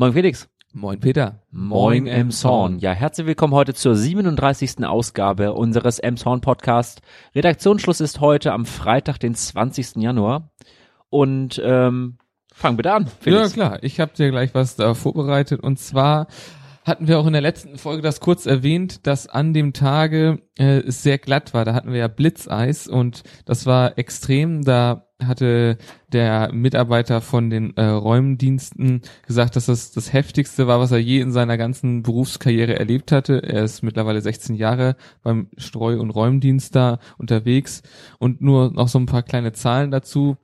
Moin Felix. Moin Peter. Moin Emshorn. Ja, herzlich willkommen heute zur 37. Ausgabe unseres Emshorn Podcast. Redaktionsschluss ist heute am Freitag, den 20. Januar. Und ähm, fangen wir an. Felix. Ja klar, ich habe dir gleich was da vorbereitet und zwar hatten wir auch in der letzten Folge das kurz erwähnt, dass an dem Tage äh, es sehr glatt war. Da hatten wir ja Blitzeis und das war extrem. Da hatte der Mitarbeiter von den äh, Räumdiensten gesagt, dass das das heftigste war, was er je in seiner ganzen Berufskarriere erlebt hatte. Er ist mittlerweile 16 Jahre beim Streu- und Räumdienst da unterwegs und nur noch so ein paar kleine Zahlen dazu.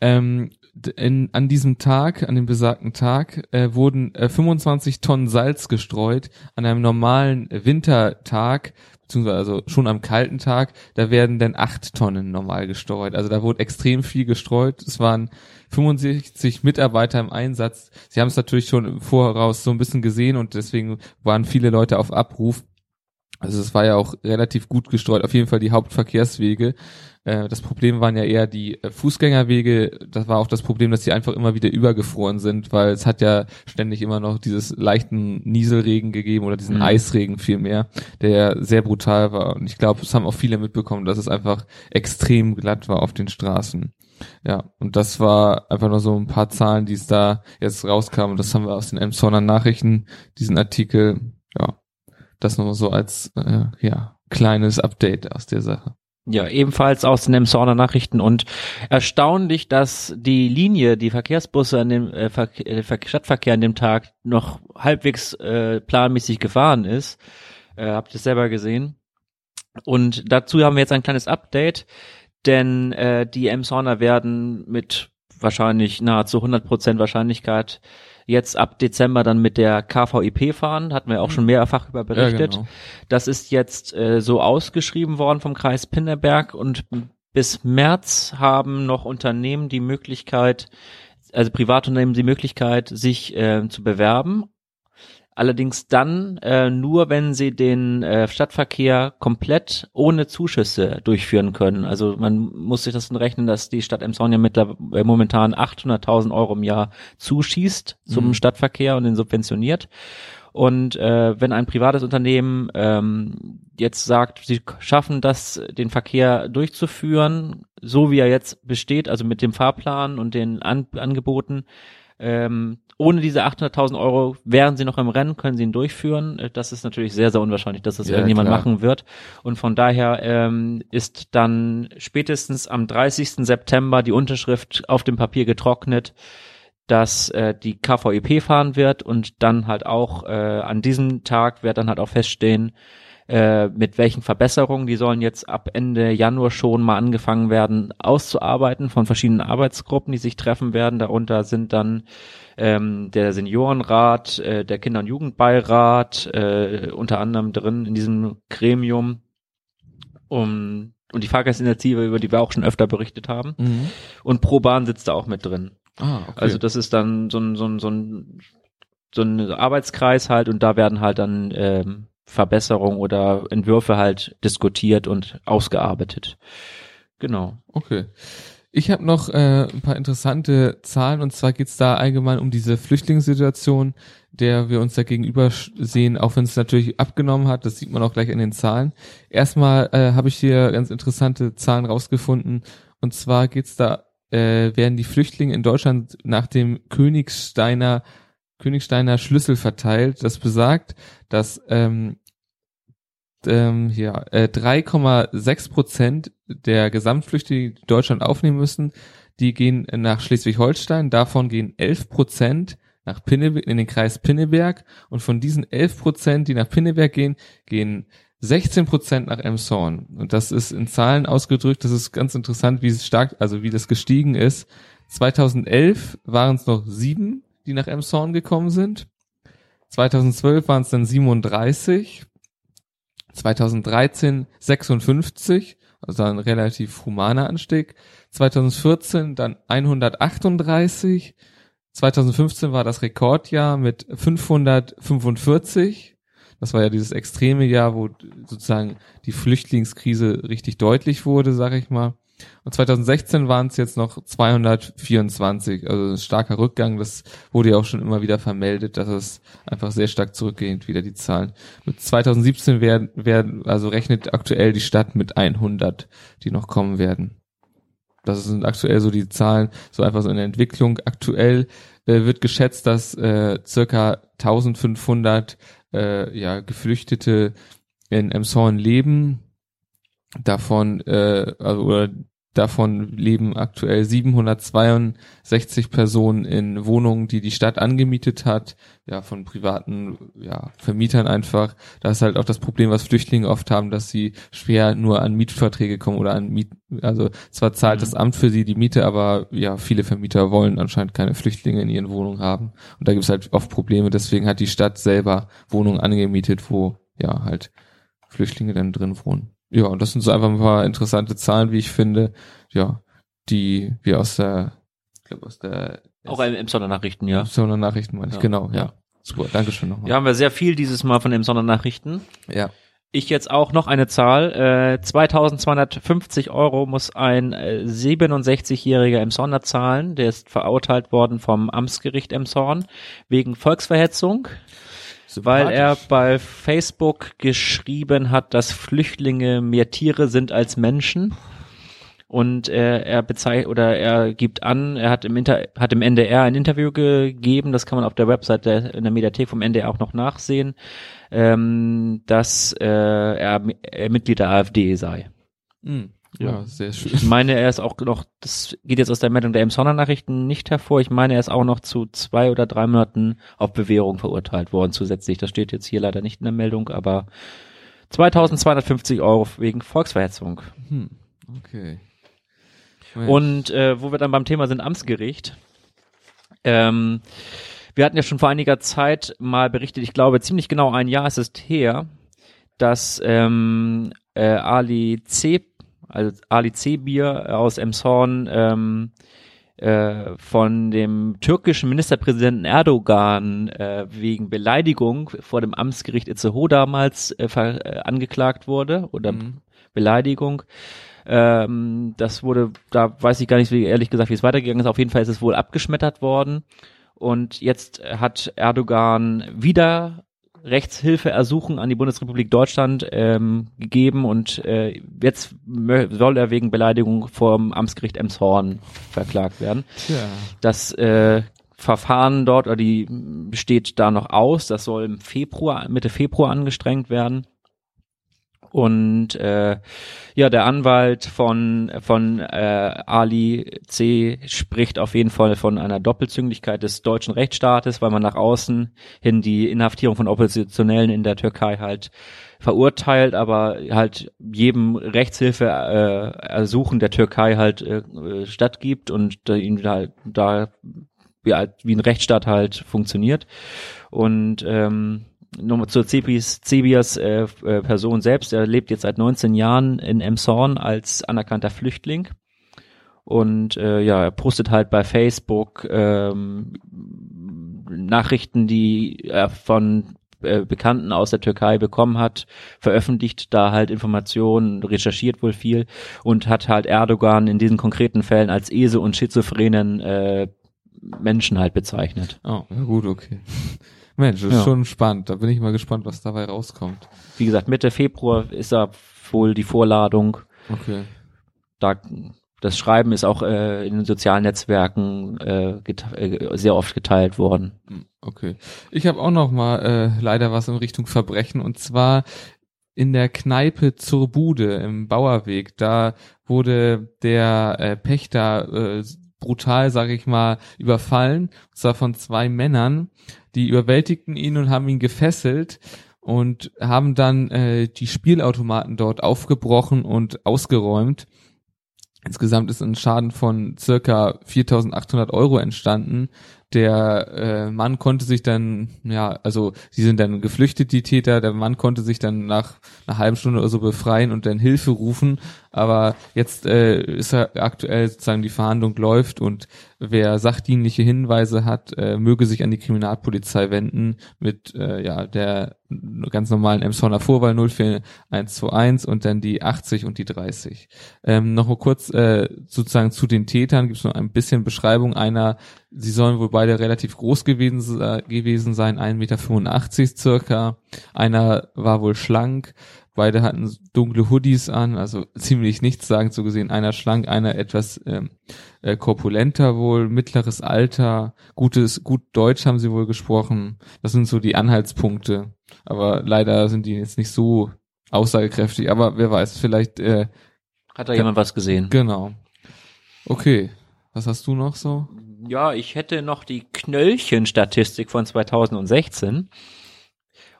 Ähm, in, an diesem Tag, an dem besagten Tag, äh, wurden äh, 25 Tonnen Salz gestreut. An einem normalen Wintertag, beziehungsweise also schon am kalten Tag, da werden dann acht Tonnen normal gestreut. Also da wurde extrem viel gestreut. Es waren 65 Mitarbeiter im Einsatz. Sie haben es natürlich schon im Voraus so ein bisschen gesehen und deswegen waren viele Leute auf Abruf. Also es war ja auch relativ gut gestreut, auf jeden Fall die Hauptverkehrswege. Äh, das Problem waren ja eher die äh, Fußgängerwege. Das war auch das Problem, dass die einfach immer wieder übergefroren sind, weil es hat ja ständig immer noch dieses leichten Nieselregen gegeben oder diesen mhm. Eisregen vielmehr, der ja sehr brutal war. Und ich glaube, es haben auch viele mitbekommen, dass es einfach extrem glatt war auf den Straßen. Ja, und das war einfach nur so ein paar Zahlen, die es da jetzt rauskamen. Das haben wir aus den Emsonner Nachrichten, diesen Artikel. Ja, das nochmal so als äh, ja kleines Update aus der Sache. Ja, ebenfalls aus den Emsorner Nachrichten und erstaunlich, dass die Linie, die Verkehrsbusse an dem äh, Ver äh, Stadtverkehr an dem Tag noch halbwegs äh, planmäßig gefahren ist. Äh, habt ihr selber gesehen? Und dazu haben wir jetzt ein kleines Update, denn äh, die Emshorner werden mit wahrscheinlich nahezu 100% Wahrscheinlichkeit jetzt ab Dezember dann mit der KVIP fahren, hatten wir auch schon mhm. mehrfach über berichtet. Ja, genau. Das ist jetzt äh, so ausgeschrieben worden vom Kreis Pinneberg und bis März haben noch Unternehmen die Möglichkeit, also Privatunternehmen die Möglichkeit, sich äh, zu bewerben Allerdings dann äh, nur, wenn sie den äh, Stadtverkehr komplett ohne Zuschüsse durchführen können. Also man muss sich das rechnen, dass die Stadt Emshorn ja mittlerweile äh, momentan 800.000 Euro im Jahr zuschießt zum mhm. Stadtverkehr und den subventioniert. Und äh, wenn ein privates Unternehmen ähm, jetzt sagt, sie schaffen das, den Verkehr durchzuführen, so wie er jetzt besteht, also mit dem Fahrplan und den An Angeboten, ähm, ohne diese 800.000 Euro wären sie noch im Rennen, können sie ihn durchführen. Äh, das ist natürlich sehr, sehr unwahrscheinlich, dass das ja, irgendjemand klar. machen wird. Und von daher ähm, ist dann spätestens am 30. September die Unterschrift auf dem Papier getrocknet, dass äh, die KVEP fahren wird und dann halt auch äh, an diesem Tag wird dann halt auch feststehen, äh, mit welchen Verbesserungen. Die sollen jetzt ab Ende Januar schon mal angefangen werden auszuarbeiten von verschiedenen Arbeitsgruppen, die sich treffen werden. Darunter sind dann ähm, der Seniorenrat, äh, der Kinder- und Jugendbeirat, äh, unter anderem drin in diesem Gremium. Um, und die Fahrgastinitiative, über die wir auch schon öfter berichtet haben. Mhm. Und ProBahn sitzt da auch mit drin. Ah, okay. Also das ist dann so ein, so ein, so ein, so ein Arbeitskreis halt und da werden halt dann ähm, Verbesserungen oder Entwürfe halt diskutiert und ausgearbeitet. Genau. Okay. Ich habe noch äh, ein paar interessante Zahlen und zwar geht's da allgemein um diese Flüchtlingssituation, der wir uns da gegenüber sehen, auch wenn es natürlich abgenommen hat, das sieht man auch gleich in den Zahlen. Erstmal äh, habe ich hier ganz interessante Zahlen rausgefunden und zwar geht's da, äh, werden die Flüchtlinge in Deutschland nach dem Königsteiner Königsteiner Schlüssel verteilt. Das besagt, dass ähm, ähm, ja, äh, 3,6 Prozent der Gesamtflüchtlinge, die Deutschland aufnehmen müssen, die gehen nach Schleswig-Holstein. Davon gehen 11 Prozent nach Pinneberg, in den Kreis Pinneberg. Und von diesen 11 Prozent, die nach Pinneberg gehen, gehen 16 Prozent nach Emshorn. Und das ist in Zahlen ausgedrückt. Das ist ganz interessant, wie es stark, also wie das gestiegen ist. 2011 waren es noch sieben die nach Emshorn gekommen sind. 2012 waren es dann 37, 2013 56, also ein relativ humaner Anstieg. 2014 dann 138, 2015 war das Rekordjahr mit 545. Das war ja dieses extreme Jahr, wo sozusagen die Flüchtlingskrise richtig deutlich wurde, sag ich mal. Und 2016 waren es jetzt noch 224, also ein starker Rückgang. Das wurde ja auch schon immer wieder vermeldet, dass es einfach sehr stark zurückgeht, wieder die Zahlen. Mit 2017 werden, werden, also rechnet aktuell die Stadt mit 100, die noch kommen werden. Das sind aktuell so die Zahlen, so einfach so in der Entwicklung. Aktuell äh, wird geschätzt, dass äh, circa 1500 äh, ja, Geflüchtete in Emshorn leben. Davon, äh, also, oder Davon leben aktuell 762 Personen in Wohnungen, die die Stadt angemietet hat, ja, von privaten ja, Vermietern einfach. Da ist halt auch das Problem, was Flüchtlinge oft haben, dass sie schwer nur an Mietverträge kommen oder an Miet, also zwar zahlt mhm. das Amt für sie die Miete, aber ja, viele Vermieter wollen anscheinend keine Flüchtlinge in ihren Wohnungen haben. Und da gibt es halt oft Probleme. Deswegen hat die Stadt selber Wohnungen angemietet, wo ja halt Flüchtlinge dann drin wohnen. Ja, und das sind so einfach ein paar interessante Zahlen, wie ich finde, ja, die wir aus der, ich glaube aus der auch im Emsonner Nachrichten, ja. Emsonner Nachrichten meine ich, ja. genau, ja. Super, Dankeschön nochmal. Ja, haben wir sehr viel dieses Mal von Emsonner Nachrichten. Ja. Ich jetzt auch noch eine Zahl. Äh, 2250 Euro muss ein äh, 67-jähriger Emsonner zahlen. Der ist verurteilt worden vom Amtsgericht Emshorn wegen Volksverhetzung weil er bei Facebook geschrieben hat, dass Flüchtlinge mehr Tiere sind als Menschen. Und er, er bezeichnet oder er gibt an, er hat im, Inter, hat im NDR ein Interview gegeben, das kann man auf der Website der, in der Mediathek vom NDR auch noch nachsehen, ähm, dass äh, er, er Mitglied der AfD sei. Mhm. Ja, sehr schön. Ich meine, er ist auch noch, das geht jetzt aus der Meldung der Emsonner Nachrichten nicht hervor. Ich meine, er ist auch noch zu zwei oder drei Monaten auf Bewährung verurteilt worden zusätzlich. Das steht jetzt hier leider nicht in der Meldung, aber 2250 Euro wegen Volksverhetzung. Hm, okay. Mensch. Und äh, wo wir dann beim Thema sind, Amtsgericht. Ähm, wir hatten ja schon vor einiger Zeit mal berichtet, ich glaube ziemlich genau ein Jahr ist es her, dass ähm, äh, Ali C also Ali C-Bier aus Emshorn, ähm, äh, von dem türkischen Ministerpräsidenten Erdogan äh, wegen Beleidigung vor dem Amtsgericht Itzehoe damals äh, äh, angeklagt wurde oder mhm. Beleidigung. Ähm, das wurde, da weiß ich gar nicht, wie ehrlich gesagt, wie es weitergegangen ist. Auf jeden Fall ist es wohl abgeschmettert worden. Und jetzt hat Erdogan wieder Rechtshilfe ersuchen an die Bundesrepublik Deutschland ähm, gegeben und äh, jetzt soll er wegen Beleidigung vom Amtsgericht Emshorn verklagt werden. Tja. Das äh, Verfahren dort oder die steht da noch aus. Das soll im Februar, Mitte Februar angestrengt werden. Und äh, ja, der Anwalt von von äh, Ali C spricht auf jeden Fall von einer Doppelzüngigkeit des deutschen Rechtsstaates, weil man nach außen hin die Inhaftierung von Oppositionellen in der Türkei halt verurteilt, aber halt jedem Rechtshilfe äh, ersuchen der Türkei halt äh, stattgibt und äh, ihn da, da wie, wie ein Rechtsstaat halt funktioniert. Und ähm, nochmal zur Cebias, Cebias äh, äh, Person selbst. Er lebt jetzt seit 19 Jahren in Emshorn als anerkannter Flüchtling. Und äh, ja, er postet halt bei Facebook ähm, Nachrichten, die er von äh, Bekannten aus der Türkei bekommen hat, veröffentlicht da halt Informationen, recherchiert wohl viel und hat halt Erdogan in diesen konkreten Fällen als Esel und schizophrenen äh, Menschen halt bezeichnet. Oh, ja gut, okay. Mensch, das ist ja. schon spannend. Da bin ich mal gespannt, was dabei rauskommt. Wie gesagt, Mitte Februar ist da wohl die Vorladung. Okay. Da, das Schreiben ist auch äh, in den sozialen Netzwerken äh, äh, sehr oft geteilt worden. Hm, okay. Ich habe auch noch mal äh, leider was in Richtung Verbrechen und zwar in der Kneipe zur Bude im Bauerweg. Da wurde der äh, Pächter äh, brutal, sag ich mal, überfallen. Und zwar von zwei Männern. Die überwältigten ihn und haben ihn gefesselt und haben dann äh, die Spielautomaten dort aufgebrochen und ausgeräumt. Insgesamt ist ein Schaden von circa 4.800 Euro entstanden, der äh, Mann konnte sich dann, ja, also sie sind dann geflüchtet, die Täter, der Mann konnte sich dann nach einer halben Stunde oder so befreien und dann Hilfe rufen, aber jetzt äh, ist er aktuell sozusagen die Verhandlung läuft und wer sachdienliche Hinweise hat, äh, möge sich an die Kriminalpolizei wenden mit äh, ja der ganz normalen Emsonner Vorwahl 04121 und dann die 80 und die 30. Ähm, noch mal kurz äh, sozusagen zu den Tätern. Gibt es noch ein bisschen Beschreibung. Einer, sie sollen wohl beide relativ groß gewesen, äh, gewesen sein, 1,85 Meter circa. Einer war wohl schlank, Beide hatten dunkle Hoodies an, also ziemlich nichts sagen zu gesehen. Einer schlank, einer etwas ähm, äh, korpulenter wohl, mittleres Alter, gutes, gut Deutsch haben sie wohl gesprochen. Das sind so die Anhaltspunkte. Aber leider sind die jetzt nicht so aussagekräftig. Aber wer weiß, vielleicht äh, hat da jemand was gesehen. Genau. Okay. Was hast du noch so? Ja, ich hätte noch die Knöllchen-Statistik von 2016.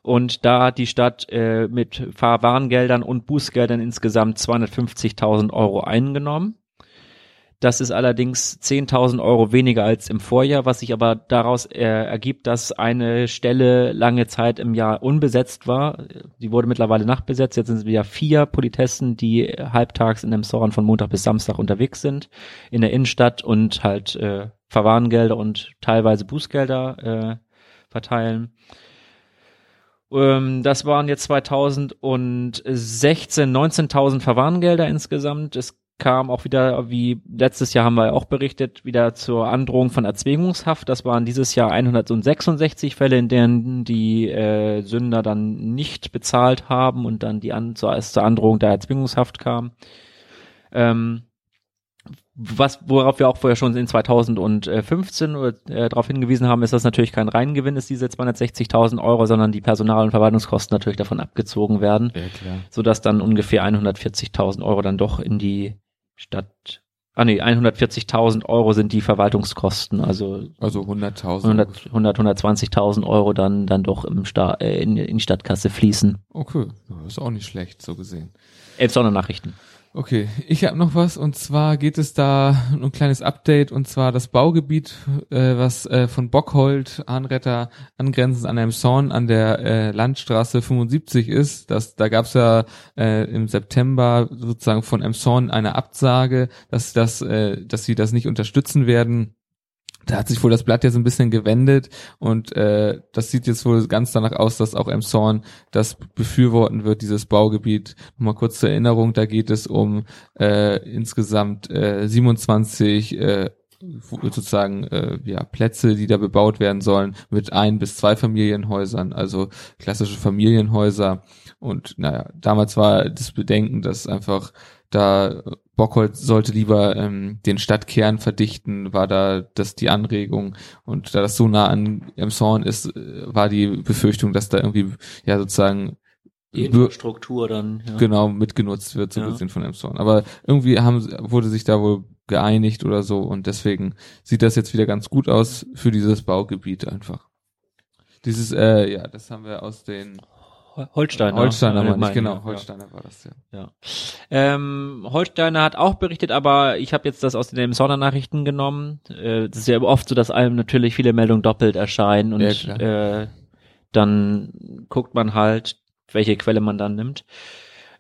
Und da hat die Stadt äh, mit Fahrwarngeldern und Bußgeldern insgesamt 250.000 Euro eingenommen. Das ist allerdings 10.000 Euro weniger als im Vorjahr, was sich aber daraus äh, ergibt, dass eine Stelle lange Zeit im Jahr unbesetzt war. Die wurde mittlerweile nachbesetzt. Jetzt sind es wieder vier Politessen, die halbtags in dem Soran von Montag bis Samstag unterwegs sind in der Innenstadt und halt äh, Verwarngelder und teilweise Bußgelder äh, verteilen. Ähm, das waren jetzt 2016 19.000 Verwarngelder insgesamt. Es kam auch wieder, wie letztes Jahr haben wir auch berichtet, wieder zur Androhung von Erzwingungshaft. Das waren dieses Jahr 166 Fälle, in denen die äh, Sünder dann nicht bezahlt haben und dann die an, zur, zur Androhung der Erzwingungshaft kam. Ähm, was, worauf wir auch vorher schon in 2015 äh, darauf hingewiesen haben, ist, dass natürlich kein Reingewinn ist, diese 260.000 Euro, sondern die Personal- und Verwaltungskosten natürlich davon abgezogen werden, ja, klar. sodass dann ungefähr 140.000 Euro dann doch in die Stadt Ah nee, 140.000 Euro sind die Verwaltungskosten, also also 100.000 100, 100 120.000 Euro dann dann doch im Sta äh, in, in die Stadtkasse fließen. Okay, ist auch nicht schlecht so gesehen. Elf Sondernachrichten. Okay, ich habe noch was und zwar geht es da ein kleines Update und zwar das Baugebiet, äh, was äh, von Bockhold, Anretter, angrenzend an Zorn an der äh, Landstraße 75 ist. Das, da gab es ja äh, im September sozusagen von Emshorn eine Absage, dass, das, äh, dass sie das nicht unterstützen werden da hat sich wohl das Blatt jetzt ein bisschen gewendet und äh, das sieht jetzt wohl ganz danach aus, dass auch Emshorn das befürworten wird, dieses Baugebiet. Nochmal kurz zur Erinnerung, da geht es um äh, insgesamt äh, 27 äh, sozusagen äh, ja Plätze, die da bebaut werden sollen mit ein bis zwei Familienhäusern, also klassische Familienhäuser. Und naja, damals war das Bedenken, dass einfach da Bockholz sollte lieber ähm, den Stadtkern verdichten, war da das die Anregung. Und da das so nah an Emshorn ist, äh, war die Befürchtung, dass da irgendwie ja sozusagen die Infrastruktur dann ja. genau mitgenutzt wird, so ja. gesehen von Emshorn. Aber irgendwie haben wurde sich da wohl geeinigt oder so und deswegen sieht das jetzt wieder ganz gut aus für dieses Baugebiet einfach. Dieses, äh, ja, das haben wir aus den Holsteiner. Holsteiner war nicht, genau, Holsteiner ja. war das, ja. ja. Ähm, Holsteiner hat auch berichtet, aber ich habe jetzt das aus den Sondernachrichten genommen. Äh, das ist ja oft so, dass einem natürlich viele Meldungen doppelt erscheinen und ja, äh, dann guckt man halt, welche Quelle man dann nimmt.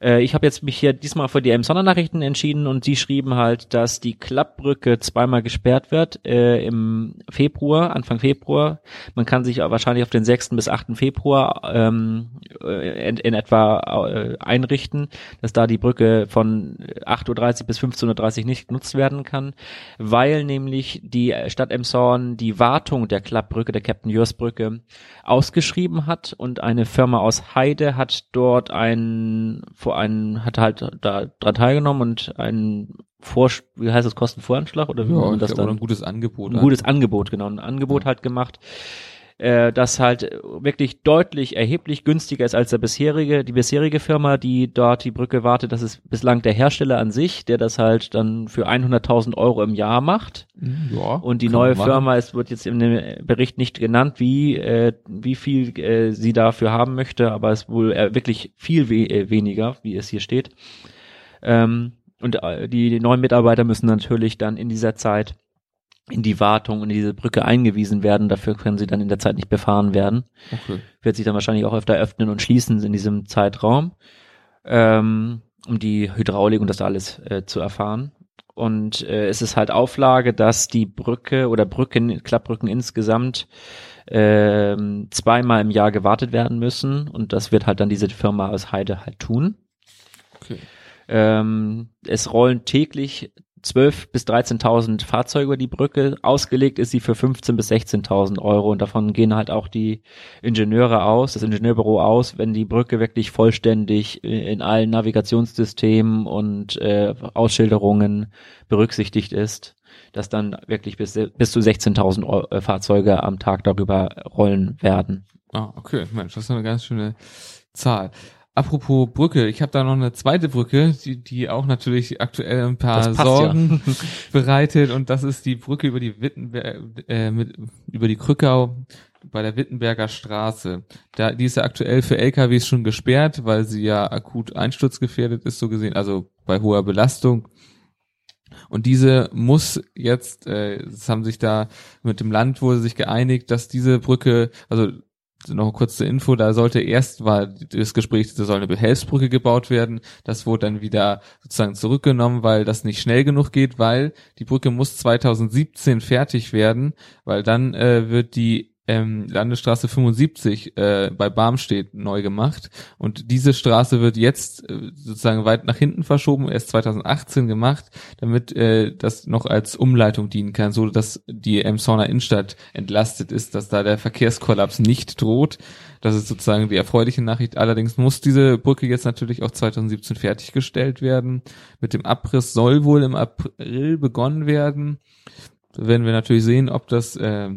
Äh, ich habe jetzt mich hier diesmal für die Emsonner Nachrichten entschieden und die schrieben halt, dass die Klappbrücke zweimal gesperrt wird äh, im Februar, Anfang Februar. Man kann sich wahrscheinlich auf den 6. bis 8. Februar ähm, äh, in, in etwa äh, einrichten, dass da die Brücke von 8.30 Uhr bis 15.30 Uhr nicht genutzt werden kann, weil nämlich die Stadt Emshorn die Wartung der Klappbrücke, der Captain Jörs Brücke, ausgeschrieben hat und eine Firma aus Heide hat dort ein vor einen, hat halt da dran teilgenommen und einen Vor, wie heißt das, Kostenvoranschlag oder wie ja, man das dann? ein gutes Angebot. Ein gutes Angebot, genau, ein Angebot ja. halt gemacht äh, das halt wirklich deutlich erheblich günstiger ist als der bisherige, die bisherige Firma, die dort die Brücke wartet. Das ist bislang der Hersteller an sich, der das halt dann für 100.000 Euro im Jahr macht. Ja, und die neue Firma, es wird jetzt in dem Bericht nicht genannt, wie äh, wie viel äh, sie dafür haben möchte, aber es ist wohl äh, wirklich viel we äh, weniger, wie es hier steht. Ähm, und äh, die, die neuen Mitarbeiter müssen natürlich dann in dieser Zeit in die Wartung und in diese Brücke eingewiesen werden. Dafür können sie dann in der Zeit nicht befahren werden. Okay. Wird sich dann wahrscheinlich auch öfter öffnen und schließen in diesem Zeitraum, ähm, um die Hydraulik und das alles äh, zu erfahren. Und äh, es ist halt Auflage, dass die Brücke oder Brücken, Klappbrücken insgesamt ähm, zweimal im Jahr gewartet werden müssen. Und das wird halt dann diese Firma aus Heide halt tun. Okay. Ähm, es rollen täglich 12.000 bis 13.000 Fahrzeuge über die Brücke. Ausgelegt ist sie für 15.000 bis 16.000 Euro und davon gehen halt auch die Ingenieure aus, das Ingenieurbüro aus, wenn die Brücke wirklich vollständig in allen Navigationssystemen und äh, Ausschilderungen berücksichtigt ist, dass dann wirklich bis, bis zu 16.000 äh, Fahrzeuge am Tag darüber rollen werden. Ah, okay, Mensch, das ist eine ganz schöne Zahl. Apropos Brücke, ich habe da noch eine zweite Brücke, die, die auch natürlich aktuell ein paar Sorgen ja. bereitet und das ist die Brücke über die Wittenberg, äh, mit, über die Krückau bei der Wittenberger Straße. Da, die ist ja aktuell für LKWs schon gesperrt, weil sie ja akut einsturzgefährdet ist, so gesehen, also bei hoher Belastung. Und diese muss jetzt, äh, es haben sich da mit dem Land wurde sich geeinigt, dass diese Brücke, also noch kurz zur Info, da sollte erst war das Gespräch, da soll eine Behelfsbrücke gebaut werden. Das wurde dann wieder sozusagen zurückgenommen, weil das nicht schnell genug geht, weil die Brücke muss 2017 fertig werden, weil dann äh, wird die ähm, Landesstraße 75 äh, bei Barmstedt neu gemacht und diese Straße wird jetzt äh, sozusagen weit nach hinten verschoben, erst 2018 gemacht, damit äh, das noch als Umleitung dienen kann, so dass die Emsonner Innenstadt entlastet ist, dass da der Verkehrskollaps nicht droht. Das ist sozusagen die erfreuliche Nachricht. Allerdings muss diese Brücke jetzt natürlich auch 2017 fertiggestellt werden. Mit dem Abriss soll wohl im April begonnen werden. Da werden wir natürlich sehen, ob das äh,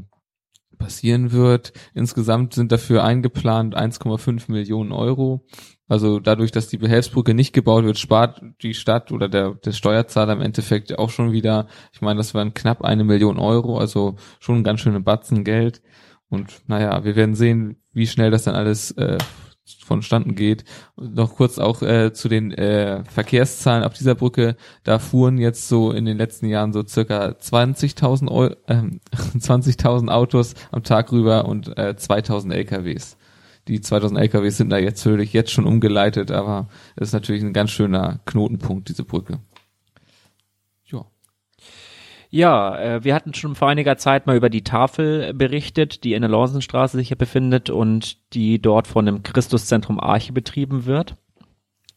passieren wird. Insgesamt sind dafür eingeplant 1,5 Millionen Euro. Also dadurch, dass die Behelfsbrücke nicht gebaut wird, spart die Stadt oder der, der Steuerzahler im Endeffekt auch schon wieder, ich meine, das waren knapp eine Million Euro, also schon ein ganz schöne Batzen Geld. Und naja, wir werden sehen, wie schnell das dann alles äh, vonstatten geht. noch kurz auch äh, zu den äh, Verkehrszahlen auf dieser Brücke. Da fuhren jetzt so in den letzten Jahren so circa 20.000 äh, 20.000 Autos am Tag rüber und äh, 2.000 LKWs. Die 2.000 LKWs sind da jetzt natürlich jetzt schon umgeleitet, aber es ist natürlich ein ganz schöner Knotenpunkt, diese Brücke. Ja, äh, wir hatten schon vor einiger Zeit mal über die Tafel berichtet, die in der Lorsenstraße sich hier befindet und die dort von dem Christuszentrum Arche betrieben wird.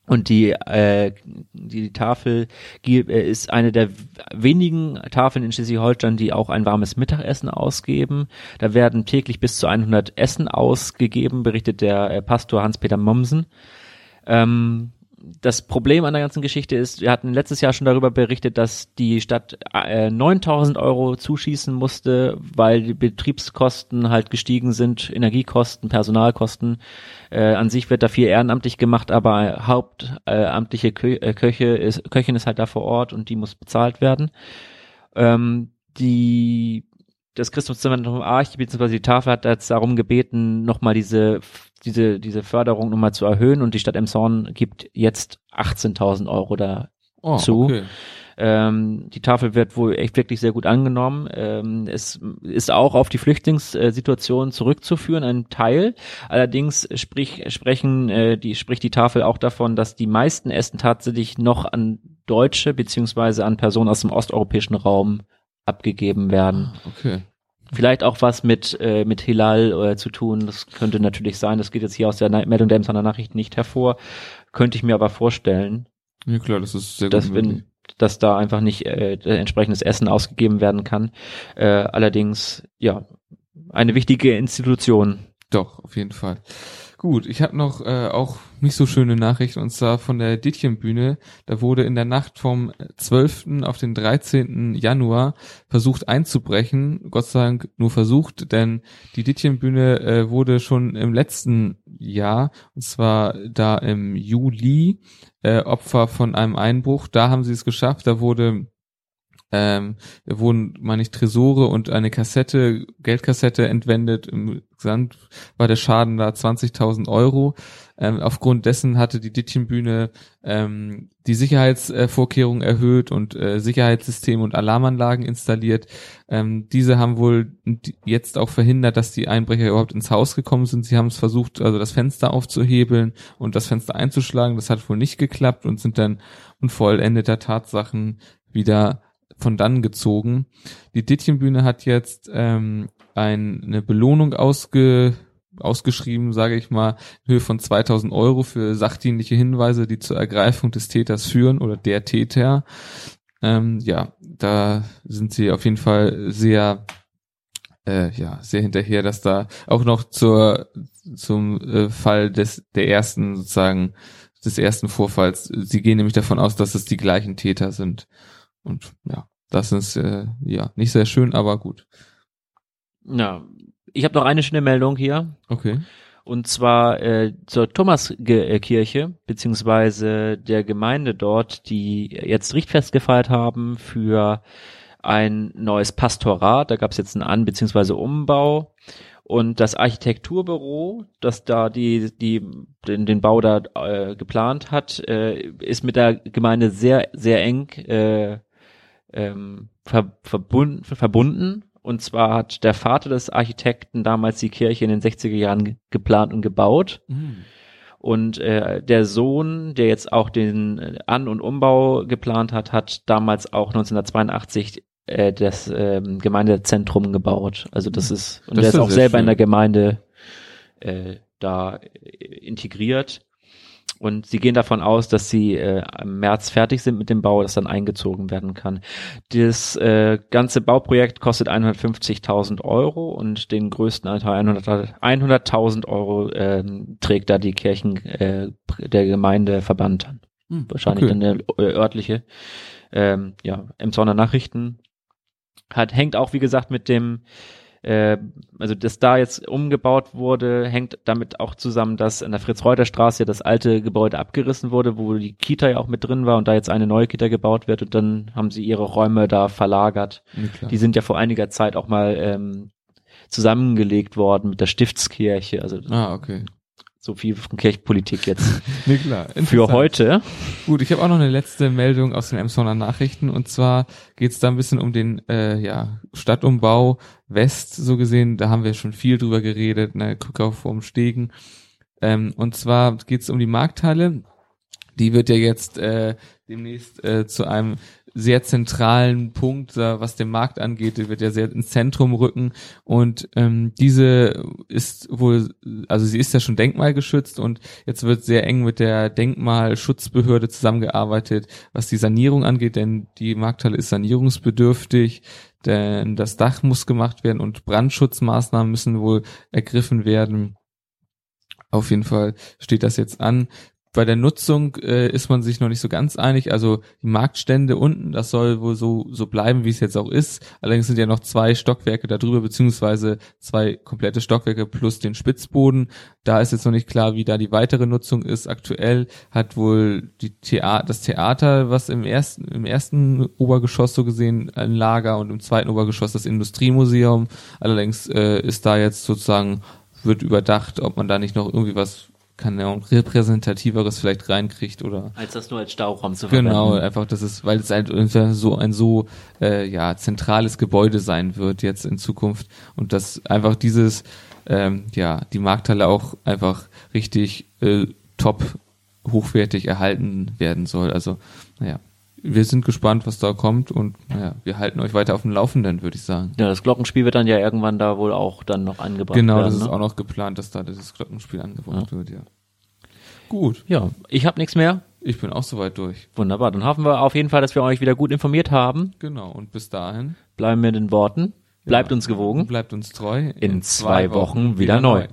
Und die, äh, die Tafel äh, ist eine der wenigen Tafeln in Schleswig-Holstein, die auch ein warmes Mittagessen ausgeben. Da werden täglich bis zu 100 Essen ausgegeben, berichtet der äh, Pastor Hans-Peter Mommsen. Ähm, das Problem an der ganzen Geschichte ist, wir hatten letztes Jahr schon darüber berichtet, dass die Stadt äh, 9000 Euro zuschießen musste, weil die Betriebskosten halt gestiegen sind, Energiekosten, Personalkosten. Äh, an sich wird da viel ehrenamtlich gemacht, aber hauptamtliche äh, Kö äh, Köche ist, Köchin ist halt da vor Ort und die muss bezahlt werden. Ähm, die das Christuszentrum Arch beziehungsweise die Tafel hat jetzt darum gebeten, nochmal diese diese, diese Förderung nochmal zu erhöhen und die Stadt Emshorn gibt jetzt 18.000 Euro dazu. Oh, okay. Ähm, die Tafel wird wohl echt wirklich sehr gut angenommen. Ähm, es ist auch auf die Flüchtlingssituation zurückzuführen, ein Teil. Allerdings sprich, sprechen äh, die, spricht die Tafel auch davon, dass die meisten Essen tatsächlich noch an Deutsche beziehungsweise an Personen aus dem osteuropäischen Raum abgegeben werden. Ah, okay. Vielleicht auch was mit, äh, mit Hilal äh, zu tun. Das könnte natürlich sein. Das geht jetzt hier aus der Meldung der Emsonner Nachricht nicht hervor. Könnte ich mir aber vorstellen. Ja klar, das ist sehr dass, gut. Wenn, dass da einfach nicht äh, entsprechendes Essen ausgegeben werden kann. Äh, allerdings, ja, eine wichtige Institution. Doch, auf jeden Fall. Gut, ich habe noch äh, auch nicht so schöne Nachrichten und zwar von der Dittchenbühne. Da wurde in der Nacht vom 12. auf den 13. Januar versucht einzubrechen. Gott sei Dank nur versucht, denn die Dittchenbühne äh, wurde schon im letzten Jahr, und zwar da im Juli, äh, Opfer von einem Einbruch. Da haben sie es geschafft. Da wurde ähm, wurden, meine ich, Tresore und eine Kassette, Geldkassette entwendet. Im Gesamt war der Schaden da 20.000 Euro. Ähm, aufgrund dessen hatte die Dittchenbühne ähm, die Sicherheitsvorkehrungen erhöht und äh, Sicherheitssysteme und Alarmanlagen installiert. Ähm, diese haben wohl jetzt auch verhindert, dass die Einbrecher überhaupt ins Haus gekommen sind. Sie haben es versucht, also das Fenster aufzuhebeln und das Fenster einzuschlagen. Das hat wohl nicht geklappt und sind dann unvollendeter Tatsachen wieder von dann gezogen. Die Dittchenbühne hat jetzt ähm, ein, eine Belohnung ausge, ausgeschrieben, sage ich mal, in Höhe von 2000 Euro für sachdienliche Hinweise, die zur Ergreifung des Täters führen oder der Täter. Ähm, ja, da sind sie auf jeden Fall sehr äh, ja sehr hinterher, dass da auch noch zur zum äh, Fall des der ersten sozusagen des ersten Vorfalls. Sie gehen nämlich davon aus, dass es die gleichen Täter sind. Und ja, das ist äh, ja nicht sehr schön, aber gut. Ja, ich habe noch eine schöne Meldung hier. Okay. Und zwar äh, zur Thomaskirche, beziehungsweise der Gemeinde dort, die jetzt Richtfest gefeiert haben für ein neues Pastorat. Da gab es jetzt einen An- beziehungsweise Umbau. Und das Architekturbüro, das da die, die, den, den Bau da äh, geplant hat, äh, ist mit der Gemeinde sehr, sehr eng äh, ähm, ver, verbunden, verbunden. Und zwar hat der Vater des Architekten damals die Kirche in den 60er Jahren geplant und gebaut. Mhm. Und äh, der Sohn, der jetzt auch den An- und Umbau geplant hat, hat damals auch 1982 äh, das ähm, Gemeindezentrum gebaut. Also das hm. ist, und das der ist auch selber schön. in der Gemeinde äh, da integriert. Und sie gehen davon aus, dass sie äh, im März fertig sind mit dem Bau, das dann eingezogen werden kann. Das äh, ganze Bauprojekt kostet 150.000 Euro und den größten Anteil 100.000 100 Euro äh, trägt da die Kirchen äh, der Gemeindeverband an. Hm, Wahrscheinlich okay. dann der äh, örtliche. Ähm, ja, Emsonner Nachrichten hat, hängt auch, wie gesagt, mit dem, äh, also dass da jetzt umgebaut wurde, hängt damit auch zusammen, dass in der Fritz-Reuter-Straße ja das alte Gebäude abgerissen wurde, wo die Kita ja auch mit drin war und da jetzt eine neue Kita gebaut wird und dann haben sie ihre Räume da verlagert. Ja, die sind ja vor einiger Zeit auch mal ähm, zusammengelegt worden mit der Stiftskirche. Also ah, okay. So viel von Kirchpolitik jetzt. nee, klar. Für heute. Gut, ich habe auch noch eine letzte Meldung aus den Emsonner Nachrichten und zwar geht es da ein bisschen um den äh, ja, Stadtumbau West, so gesehen. Da haben wir schon viel drüber geredet, ne, Krückau vorm Stegen. Ähm, und zwar geht es um die Markthalle. Die wird ja jetzt äh, demnächst äh, zu einem sehr zentralen Punkt, was den Markt angeht, die wird ja sehr ins Zentrum rücken und ähm, diese ist wohl, also sie ist ja schon denkmalgeschützt und jetzt wird sehr eng mit der Denkmalschutzbehörde zusammengearbeitet, was die Sanierung angeht, denn die Markthalle ist sanierungsbedürftig, denn das Dach muss gemacht werden und Brandschutzmaßnahmen müssen wohl ergriffen werden. Auf jeden Fall steht das jetzt an bei der Nutzung äh, ist man sich noch nicht so ganz einig. Also die Marktstände unten, das soll wohl so so bleiben, wie es jetzt auch ist. Allerdings sind ja noch zwei Stockwerke darüber, beziehungsweise zwei komplette Stockwerke plus den Spitzboden. Da ist jetzt noch nicht klar, wie da die weitere Nutzung ist. Aktuell hat wohl die Thea das Theater, was im ersten im ersten Obergeschoss so gesehen ein Lager und im zweiten Obergeschoss das Industriemuseum. Allerdings äh, ist da jetzt sozusagen wird überdacht, ob man da nicht noch irgendwie was keine Ahnung, repräsentativeres vielleicht reinkriegt oder als das nur als Stauraum zu verwenden. Genau, einfach das ist, weil es halt so ein so äh, ja zentrales Gebäude sein wird jetzt in Zukunft und dass einfach dieses ähm, ja die Markthalle auch einfach richtig äh, top hochwertig erhalten werden soll. Also naja, wir sind gespannt, was da kommt und naja, wir halten euch weiter auf dem Laufenden, würde ich sagen. Ja, das Glockenspiel wird dann ja irgendwann da wohl auch dann noch angebracht genau, werden. Genau, das ist ne? auch noch geplant, dass da dieses Glockenspiel angebracht ja. wird, ja. Gut. Ja, ich habe nichts mehr. Ich bin auch soweit durch. Wunderbar, dann hoffen wir auf jeden Fall, dass wir euch wieder gut informiert haben. Genau, und bis dahin bleiben wir den Worten. Bleibt ja, uns gewogen. Bleibt uns treu. In, in zwei, zwei, Wochen, Wochen wieder, wieder neu. neu.